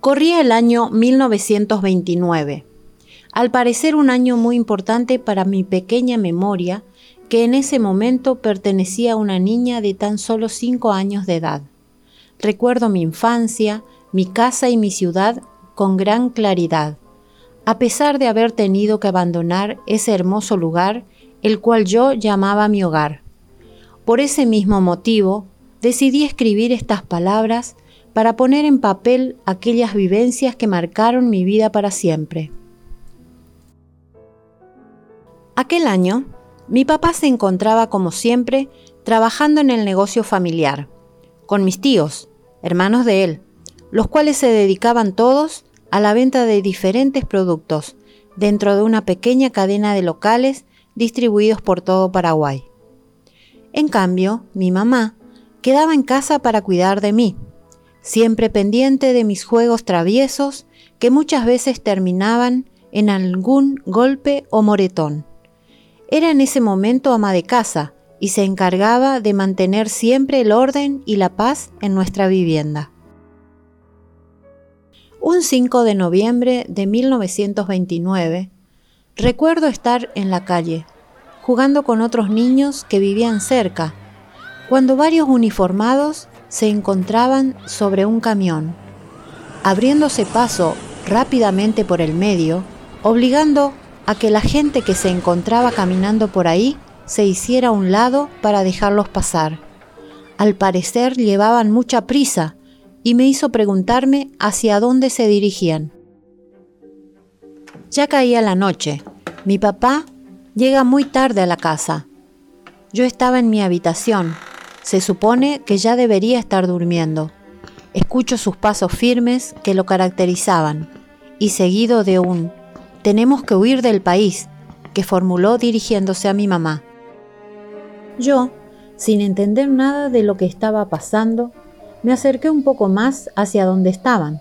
Corría el año 1929, al parecer un año muy importante para mi pequeña memoria, que en ese momento pertenecía a una niña de tan solo cinco años de edad. Recuerdo mi infancia, mi casa y mi ciudad con gran claridad, a pesar de haber tenido que abandonar ese hermoso lugar, el cual yo llamaba mi hogar. Por ese mismo motivo, decidí escribir estas palabras para poner en papel aquellas vivencias que marcaron mi vida para siempre. Aquel año, mi papá se encontraba como siempre trabajando en el negocio familiar, con mis tíos, hermanos de él, los cuales se dedicaban todos a la venta de diferentes productos dentro de una pequeña cadena de locales distribuidos por todo Paraguay. En cambio, mi mamá quedaba en casa para cuidar de mí, siempre pendiente de mis juegos traviesos que muchas veces terminaban en algún golpe o moretón. Era en ese momento ama de casa y se encargaba de mantener siempre el orden y la paz en nuestra vivienda. Un 5 de noviembre de 1929, recuerdo estar en la calle, jugando con otros niños que vivían cerca, cuando varios uniformados se encontraban sobre un camión, abriéndose paso rápidamente por el medio, obligando a que la gente que se encontraba caminando por ahí se hiciera a un lado para dejarlos pasar. Al parecer llevaban mucha prisa y me hizo preguntarme hacia dónde se dirigían. Ya caía la noche. Mi papá llega muy tarde a la casa. Yo estaba en mi habitación, se supone que ya debería estar durmiendo. Escucho sus pasos firmes que lo caracterizaban y seguido de un tenemos que huir del país que formuló dirigiéndose a mi mamá. Yo, sin entender nada de lo que estaba pasando, me acerqué un poco más hacia donde estaban,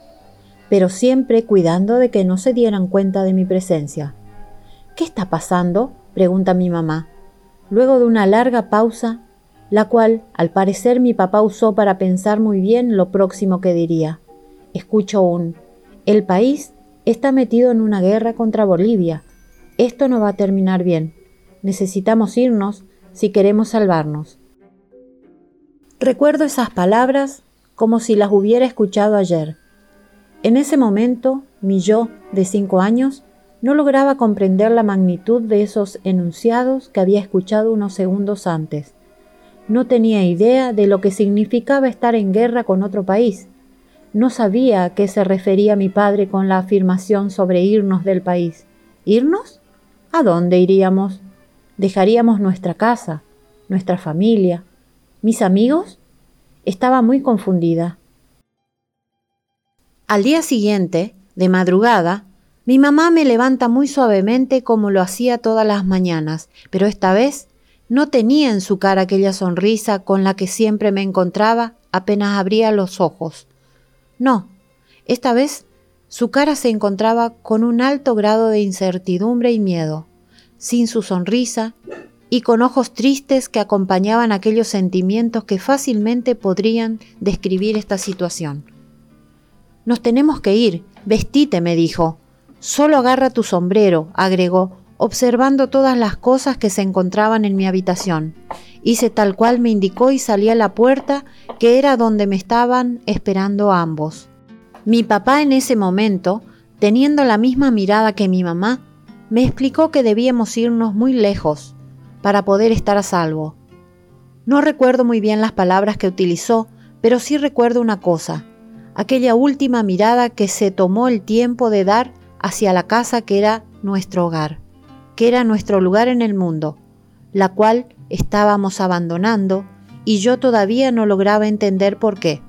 pero siempre cuidando de que no se dieran cuenta de mi presencia. ¿Qué está pasando? pregunta mi mamá. Luego de una larga pausa, la cual al parecer mi papá usó para pensar muy bien lo próximo que diría. Escucho un, el país está metido en una guerra contra Bolivia. Esto no va a terminar bien. Necesitamos irnos si queremos salvarnos. Recuerdo esas palabras como si las hubiera escuchado ayer. En ese momento, mi yo de cinco años no lograba comprender la magnitud de esos enunciados que había escuchado unos segundos antes. No tenía idea de lo que significaba estar en guerra con otro país. No sabía a qué se refería mi padre con la afirmación sobre irnos del país. ¿Irnos? ¿A dónde iríamos? ¿Dejaríamos nuestra casa, nuestra familia, mis amigos? Estaba muy confundida. Al día siguiente, de madrugada, mi mamá me levanta muy suavemente como lo hacía todas las mañanas, pero esta vez no tenía en su cara aquella sonrisa con la que siempre me encontraba apenas abría los ojos. No, esta vez su cara se encontraba con un alto grado de incertidumbre y miedo, sin su sonrisa y con ojos tristes que acompañaban aquellos sentimientos que fácilmente podrían describir esta situación. Nos tenemos que ir, vestite, me dijo. Solo agarra tu sombrero, agregó, observando todas las cosas que se encontraban en mi habitación. Hice tal cual me indicó y salí a la puerta, que era donde me estaban esperando ambos. Mi papá en ese momento, teniendo la misma mirada que mi mamá, me explicó que debíamos irnos muy lejos para poder estar a salvo. No recuerdo muy bien las palabras que utilizó, pero sí recuerdo una cosa, aquella última mirada que se tomó el tiempo de dar hacia la casa que era nuestro hogar que era nuestro lugar en el mundo, la cual estábamos abandonando y yo todavía no lograba entender por qué.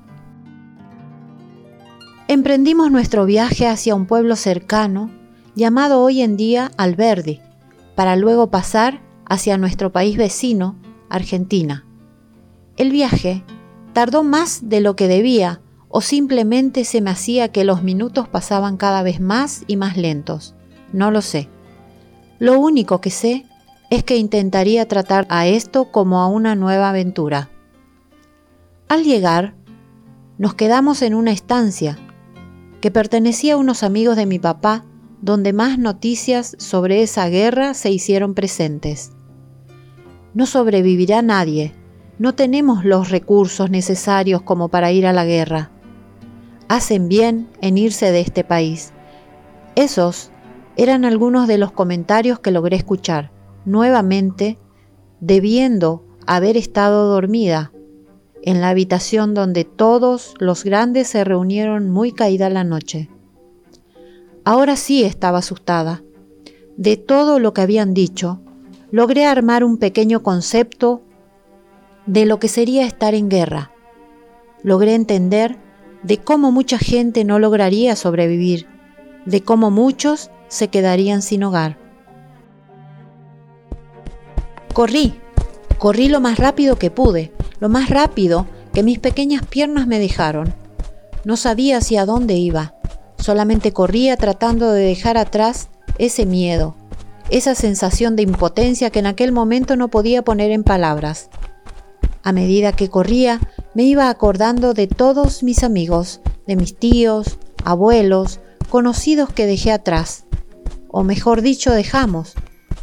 Emprendimos nuestro viaje hacia un pueblo cercano llamado hoy en día Alberdi, para luego pasar hacia nuestro país vecino, Argentina. El viaje tardó más de lo que debía o simplemente se me hacía que los minutos pasaban cada vez más y más lentos. No lo sé. Lo único que sé es que intentaría tratar a esto como a una nueva aventura. Al llegar, nos quedamos en una estancia que pertenecía a unos amigos de mi papá, donde más noticias sobre esa guerra se hicieron presentes. No sobrevivirá nadie, no tenemos los recursos necesarios como para ir a la guerra. Hacen bien en irse de este país. Esos eran algunos de los comentarios que logré escuchar, nuevamente, debiendo haber estado dormida en la habitación donde todos los grandes se reunieron muy caída la noche. Ahora sí estaba asustada. De todo lo que habían dicho, logré armar un pequeño concepto de lo que sería estar en guerra. Logré entender de cómo mucha gente no lograría sobrevivir, de cómo muchos se quedarían sin hogar. Corrí, corrí lo más rápido que pude, lo más rápido que mis pequeñas piernas me dejaron. No sabía hacia dónde iba, solamente corría tratando de dejar atrás ese miedo, esa sensación de impotencia que en aquel momento no podía poner en palabras. A medida que corría, me iba acordando de todos mis amigos, de mis tíos, abuelos, conocidos que dejé atrás, o mejor dicho, dejamos,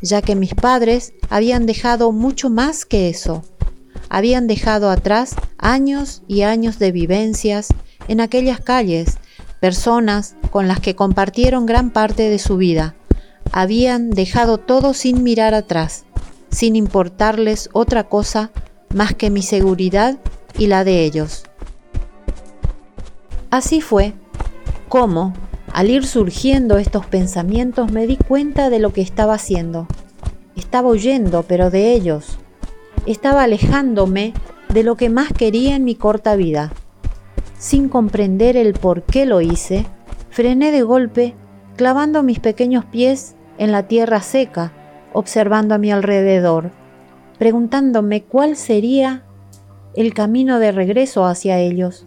ya que mis padres habían dejado mucho más que eso. Habían dejado atrás años y años de vivencias en aquellas calles, personas con las que compartieron gran parte de su vida. Habían dejado todo sin mirar atrás, sin importarles otra cosa más que mi seguridad y la de ellos. Así fue como, al ir surgiendo estos pensamientos, me di cuenta de lo que estaba haciendo. Estaba huyendo, pero de ellos. Estaba alejándome de lo que más quería en mi corta vida. Sin comprender el por qué lo hice, frené de golpe, clavando mis pequeños pies en la tierra seca, observando a mi alrededor preguntándome cuál sería el camino de regreso hacia ellos.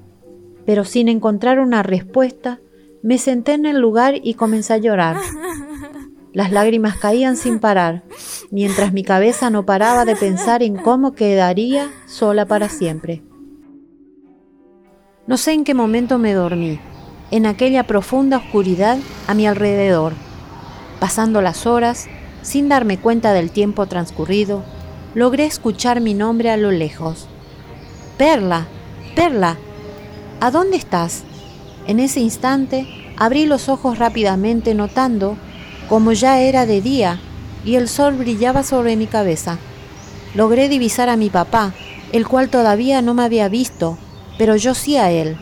Pero sin encontrar una respuesta, me senté en el lugar y comencé a llorar. Las lágrimas caían sin parar, mientras mi cabeza no paraba de pensar en cómo quedaría sola para siempre. No sé en qué momento me dormí, en aquella profunda oscuridad a mi alrededor, pasando las horas sin darme cuenta del tiempo transcurrido logré escuchar mi nombre a lo lejos. Perla, Perla, ¿a dónde estás? En ese instante abrí los ojos rápidamente notando como ya era de día y el sol brillaba sobre mi cabeza. Logré divisar a mi papá, el cual todavía no me había visto, pero yo sí a él.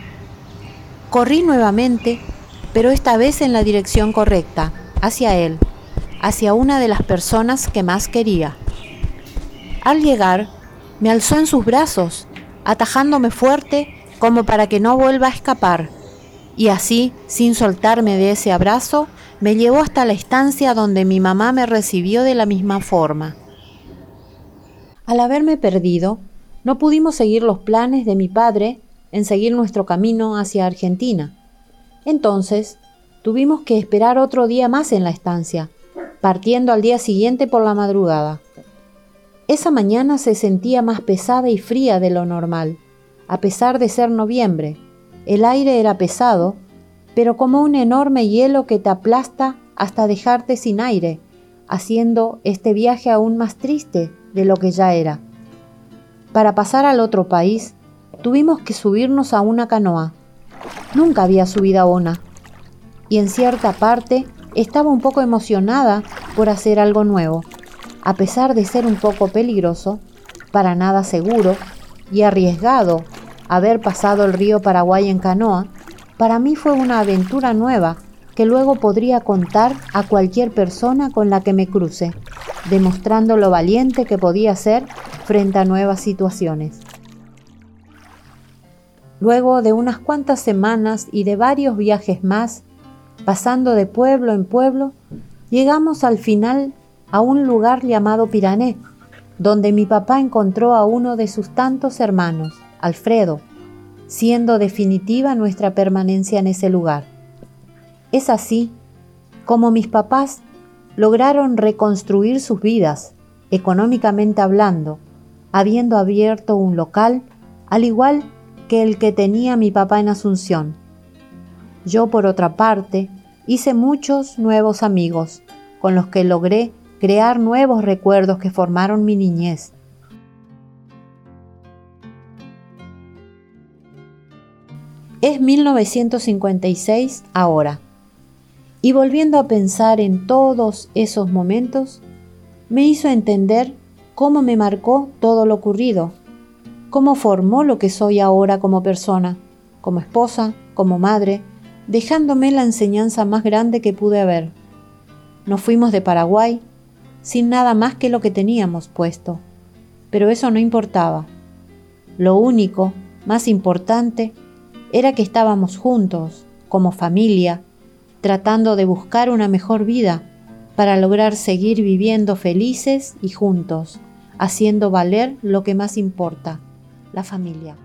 Corrí nuevamente, pero esta vez en la dirección correcta, hacia él, hacia una de las personas que más quería. Al llegar, me alzó en sus brazos, atajándome fuerte como para que no vuelva a escapar, y así, sin soltarme de ese abrazo, me llevó hasta la estancia donde mi mamá me recibió de la misma forma. Al haberme perdido, no pudimos seguir los planes de mi padre en seguir nuestro camino hacia Argentina. Entonces, tuvimos que esperar otro día más en la estancia, partiendo al día siguiente por la madrugada. Esa mañana se sentía más pesada y fría de lo normal, a pesar de ser noviembre. El aire era pesado, pero como un enorme hielo que te aplasta hasta dejarte sin aire, haciendo este viaje aún más triste de lo que ya era. Para pasar al otro país, tuvimos que subirnos a una canoa. Nunca había subido a una, y en cierta parte estaba un poco emocionada por hacer algo nuevo a pesar de ser un poco peligroso, para nada seguro y arriesgado haber pasado el río Paraguay en canoa, para mí fue una aventura nueva que luego podría contar a cualquier persona con la que me cruce, demostrando lo valiente que podía ser frente a nuevas situaciones. Luego de unas cuantas semanas y de varios viajes más, pasando de pueblo en pueblo, llegamos al final a un lugar llamado Pirané, donde mi papá encontró a uno de sus tantos hermanos, Alfredo, siendo definitiva nuestra permanencia en ese lugar. Es así como mis papás lograron reconstruir sus vidas, económicamente hablando, habiendo abierto un local, al igual que el que tenía mi papá en Asunción. Yo, por otra parte, hice muchos nuevos amigos, con los que logré crear nuevos recuerdos que formaron mi niñez. Es 1956 ahora. Y volviendo a pensar en todos esos momentos, me hizo entender cómo me marcó todo lo ocurrido, cómo formó lo que soy ahora como persona, como esposa, como madre, dejándome la enseñanza más grande que pude haber. Nos fuimos de Paraguay sin nada más que lo que teníamos puesto, pero eso no importaba. Lo único, más importante, era que estábamos juntos, como familia, tratando de buscar una mejor vida para lograr seguir viviendo felices y juntos, haciendo valer lo que más importa, la familia.